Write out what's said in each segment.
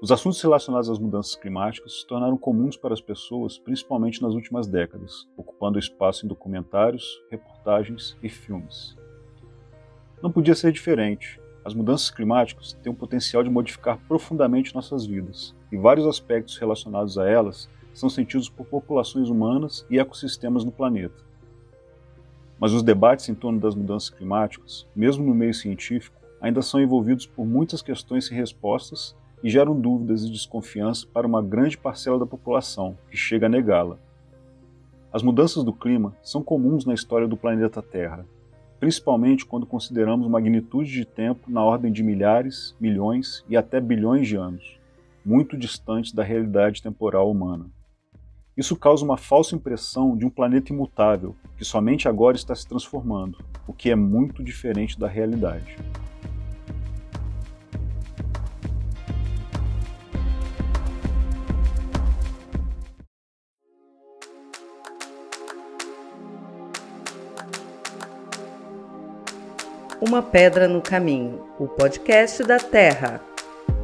Os assuntos relacionados às mudanças climáticas se tornaram comuns para as pessoas, principalmente nas últimas décadas, ocupando espaço em documentários, reportagens e filmes. Não podia ser diferente. As mudanças climáticas têm o potencial de modificar profundamente nossas vidas, e vários aspectos relacionados a elas são sentidos por populações humanas e ecossistemas no planeta. Mas os debates em torno das mudanças climáticas, mesmo no meio científico, ainda são envolvidos por muitas questões sem respostas e geram dúvidas e desconfiança para uma grande parcela da população, que chega a negá-la. As mudanças do clima são comuns na história do planeta Terra, principalmente quando consideramos magnitude de tempo na ordem de milhares, milhões e até bilhões de anos, muito distantes da realidade temporal humana. Isso causa uma falsa impressão de um planeta imutável, que somente agora está se transformando, o que é muito diferente da realidade. Uma Pedra no Caminho, o podcast da Terra.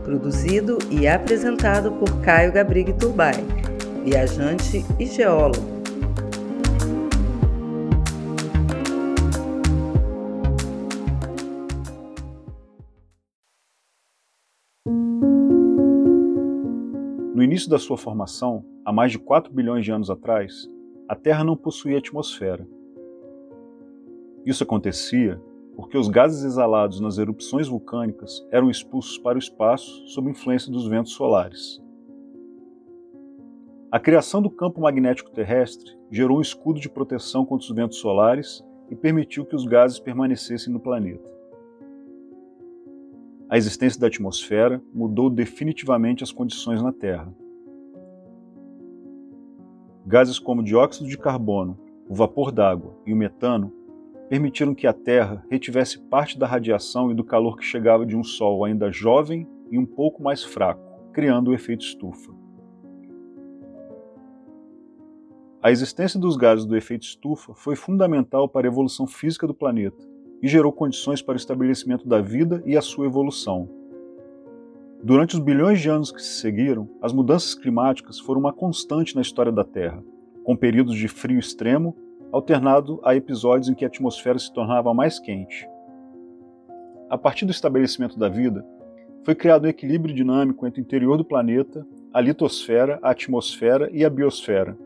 Produzido e apresentado por Caio Gabrig Turbay viajante e geólogo. No início da sua formação, há mais de 4 bilhões de anos atrás, a Terra não possuía atmosfera. Isso acontecia porque os gases exalados nas erupções vulcânicas eram expulsos para o espaço sob influência dos ventos solares. A criação do campo magnético terrestre gerou um escudo de proteção contra os ventos solares e permitiu que os gases permanecessem no planeta. A existência da atmosfera mudou definitivamente as condições na Terra. Gases como dióxido de carbono, o vapor d'água e o metano permitiram que a Terra retivesse parte da radiação e do calor que chegava de um Sol ainda jovem e um pouco mais fraco, criando o efeito estufa. A existência dos gases do efeito estufa foi fundamental para a evolução física do planeta e gerou condições para o estabelecimento da vida e a sua evolução. Durante os bilhões de anos que se seguiram, as mudanças climáticas foram uma constante na história da Terra, com períodos de frio extremo alternado a episódios em que a atmosfera se tornava mais quente. A partir do estabelecimento da vida, foi criado um equilíbrio dinâmico entre o interior do planeta, a litosfera, a atmosfera e a biosfera,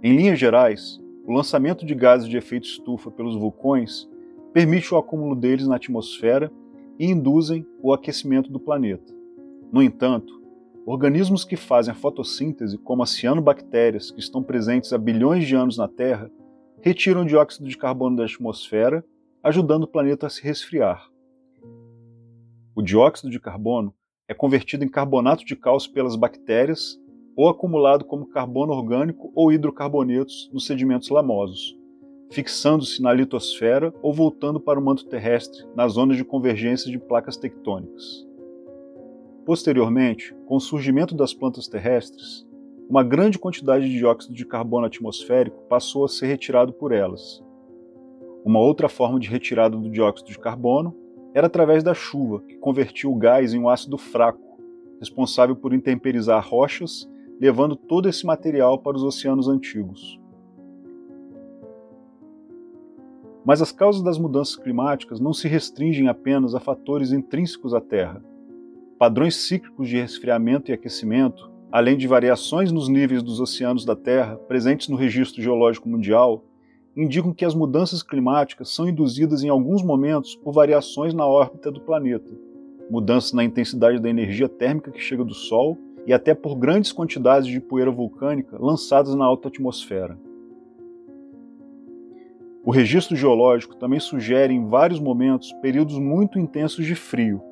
em linhas gerais, o lançamento de gases de efeito estufa pelos vulcões permite o acúmulo deles na atmosfera e induzem o aquecimento do planeta. No entanto, organismos que fazem a fotossíntese, como as cianobactérias, que estão presentes há bilhões de anos na Terra, retiram dióxido de carbono da atmosfera, ajudando o planeta a se resfriar. O dióxido de carbono é convertido em carbonato de cálcio pelas bactérias ou acumulado como carbono orgânico ou hidrocarbonetos nos sedimentos lamosos, fixando-se na litosfera ou voltando para o manto terrestre nas zonas de convergência de placas tectônicas. Posteriormente, com o surgimento das plantas terrestres, uma grande quantidade de dióxido de carbono atmosférico passou a ser retirado por elas. Uma outra forma de retirada do dióxido de carbono era através da chuva, que convertia o gás em um ácido fraco, responsável por intemperizar rochas levando todo esse material para os oceanos antigos. Mas as causas das mudanças climáticas não se restringem apenas a fatores intrínsecos à Terra. Padrões cíclicos de resfriamento e aquecimento, além de variações nos níveis dos oceanos da Terra presentes no registro geológico mundial, indicam que as mudanças climáticas são induzidas em alguns momentos por variações na órbita do planeta, mudanças na intensidade da energia térmica que chega do Sol e até por grandes quantidades de poeira vulcânica lançadas na alta atmosfera. O registro geológico também sugere em vários momentos períodos muito intensos de frio.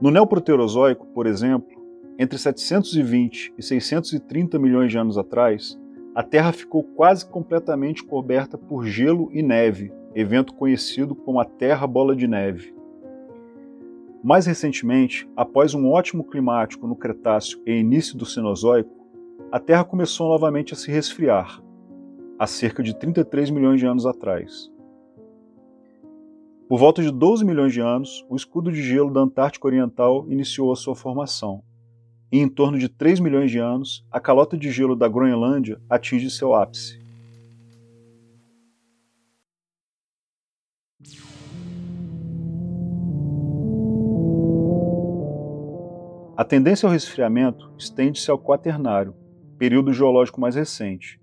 No Neoproterozoico, por exemplo, entre 720 e 630 milhões de anos atrás, a Terra ficou quase completamente coberta por gelo e neve, evento conhecido como a Terra Bola de Neve. Mais recentemente, após um ótimo climático no Cretáceo e início do Cenozoico, a Terra começou novamente a se resfriar, há cerca de 33 milhões de anos atrás. Por volta de 12 milhões de anos, o escudo de gelo da Antártica Oriental iniciou a sua formação. E em torno de 3 milhões de anos, a calota de gelo da Groenlândia atinge seu ápice. A tendência ao resfriamento estende-se ao Quaternário, período geológico mais recente,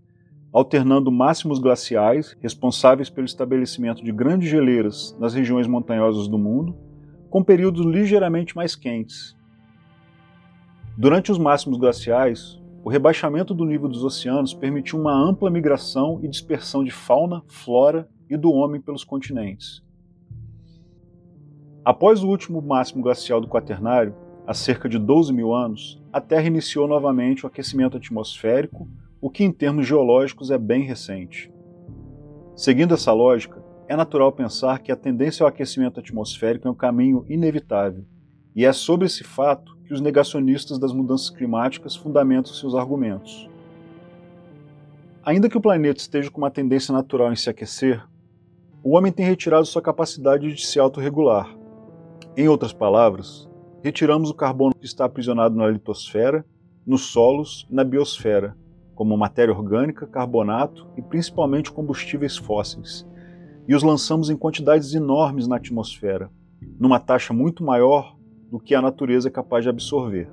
alternando máximos glaciais, responsáveis pelo estabelecimento de grandes geleiras nas regiões montanhosas do mundo, com períodos ligeiramente mais quentes. Durante os máximos glaciais, o rebaixamento do nível dos oceanos permitiu uma ampla migração e dispersão de fauna, flora e do homem pelos continentes. Após o último máximo glacial do Quaternário, há cerca de 12 mil anos, a Terra iniciou novamente o aquecimento atmosférico, o que em termos geológicos é bem recente. Seguindo essa lógica, é natural pensar que a tendência ao aquecimento atmosférico é um caminho inevitável, e é sobre esse fato que os negacionistas das mudanças climáticas fundamentam seus argumentos. Ainda que o planeta esteja com uma tendência natural em se aquecer, o homem tem retirado sua capacidade de se autorregular. Em outras palavras, retiramos o carbono que está aprisionado na litosfera, nos solos e na biosfera, como matéria orgânica, carbonato e principalmente combustíveis fósseis, e os lançamos em quantidades enormes na atmosfera, numa taxa muito maior do que a natureza é capaz de absorver.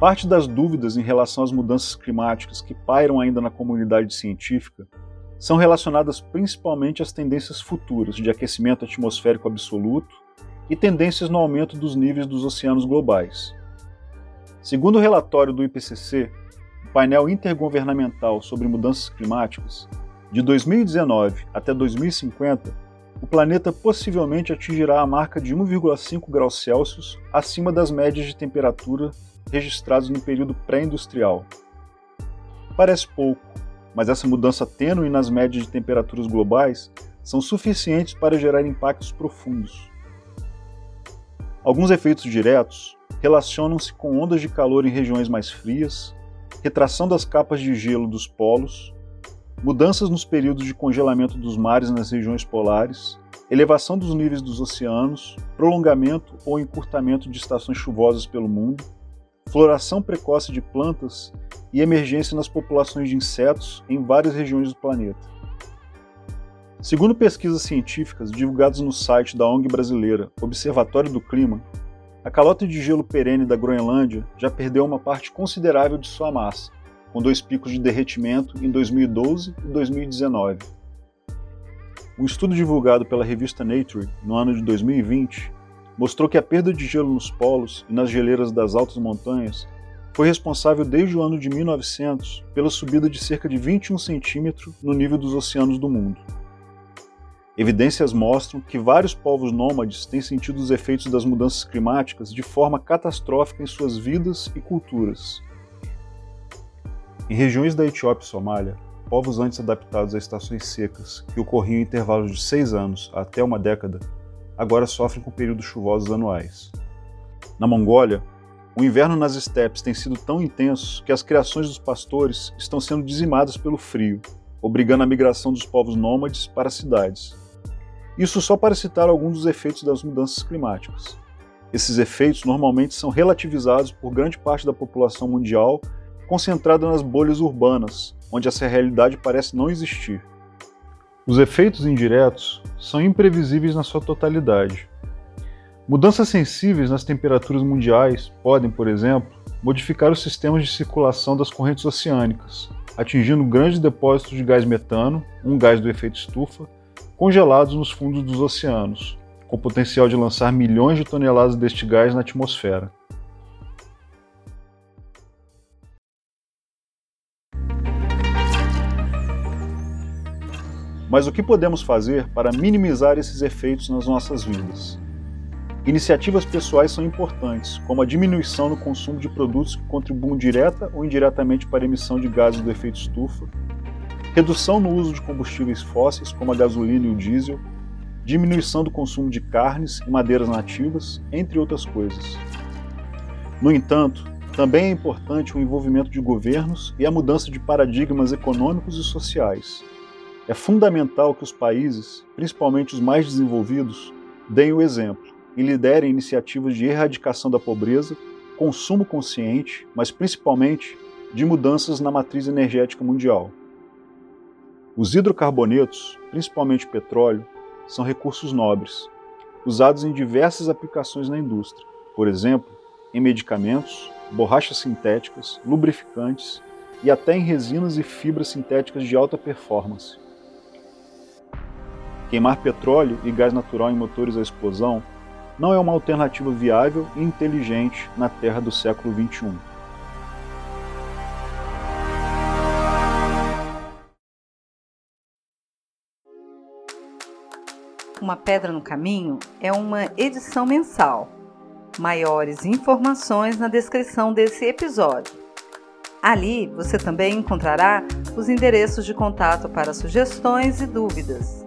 Parte das dúvidas em relação às mudanças climáticas que pairam ainda na comunidade científica são relacionadas principalmente às tendências futuras de aquecimento atmosférico absoluto e tendências no aumento dos níveis dos oceanos globais. Segundo o relatório do IPCC, o painel intergovernamental sobre mudanças climáticas, de 2019 até 2050, o planeta possivelmente atingirá a marca de 1,5 graus Celsius acima das médias de temperatura registradas no período pré-industrial. Parece pouco, mas essa mudança tênue nas médias de temperaturas globais são suficientes para gerar impactos profundos. Alguns efeitos diretos relacionam-se com ondas de calor em regiões mais frias, retração das capas de gelo dos polos, mudanças nos períodos de congelamento dos mares nas regiões polares, elevação dos níveis dos oceanos, prolongamento ou encurtamento de estações chuvosas pelo mundo, floração precoce de plantas e emergência nas populações de insetos em várias regiões do planeta. Segundo pesquisas científicas divulgadas no site da ONG brasileira Observatório do Clima, a calota de gelo perene da Groenlândia já perdeu uma parte considerável de sua massa, com dois picos de derretimento em 2012 e 2019. Um estudo divulgado pela revista Nature no ano de 2020 mostrou que a perda de gelo nos polos e nas geleiras das altas montanhas foi responsável desde o ano de 1900 pela subida de cerca de 21 centímetros no nível dos oceanos do mundo. Evidências mostram que vários povos nômades têm sentido os efeitos das mudanças climáticas de forma catastrófica em suas vidas e culturas. Em regiões da Etiópia e Somália, povos antes adaptados a estações secas, que ocorriam em intervalos de seis anos até uma década, agora sofrem com períodos chuvosos anuais. Na Mongólia, o inverno nas estepes tem sido tão intenso que as criações dos pastores estão sendo dizimadas pelo frio, obrigando a migração dos povos nômades para as cidades. Isso só para citar alguns dos efeitos das mudanças climáticas. Esses efeitos normalmente são relativizados por grande parte da população mundial, concentrada nas bolhas urbanas, onde essa realidade parece não existir. Os efeitos indiretos são imprevisíveis na sua totalidade. Mudanças sensíveis nas temperaturas mundiais podem, por exemplo, modificar os sistemas de circulação das correntes oceânicas, atingindo grandes depósitos de gás metano, um gás do efeito estufa, congelados nos fundos dos oceanos, com potencial de lançar milhões de toneladas deste gás na atmosfera. Mas o que podemos fazer para minimizar esses efeitos nas nossas vidas? Iniciativas pessoais são importantes, como a diminuição no consumo de produtos que contribuam direta ou indiretamente para a emissão de gases do efeito estufa, redução no uso de combustíveis fósseis, como a gasolina e o diesel, diminuição do consumo de carnes e madeiras nativas, entre outras coisas. No entanto, Também é importante o envolvimento de governos e a mudança de paradigmas econômicos e sociais. É fundamental que os países, principalmente os mais desenvolvidos, deem o exemplo e liderem iniciativas de erradicação da pobreza, consumo consciente, mas principalmente de mudanças na matriz energética mundial. Os hidrocarbonetos, principalmente petróleo, são recursos nobres, usados em diversas aplicações na indústria, por exemplo, em medicamentos, borrachas sintéticas, lubrificantes e até em resinas e fibras sintéticas de alta performance. Queimar petróleo e gás natural em motores a explosão não é uma alternativa viável e inteligente na Terra do século XXI. Uma Pedra no Caminho é uma edição mensal. Maiores informações na descrição desse episódio. Ali você também encontrará os endereços de contato para sugestões e dúvidas.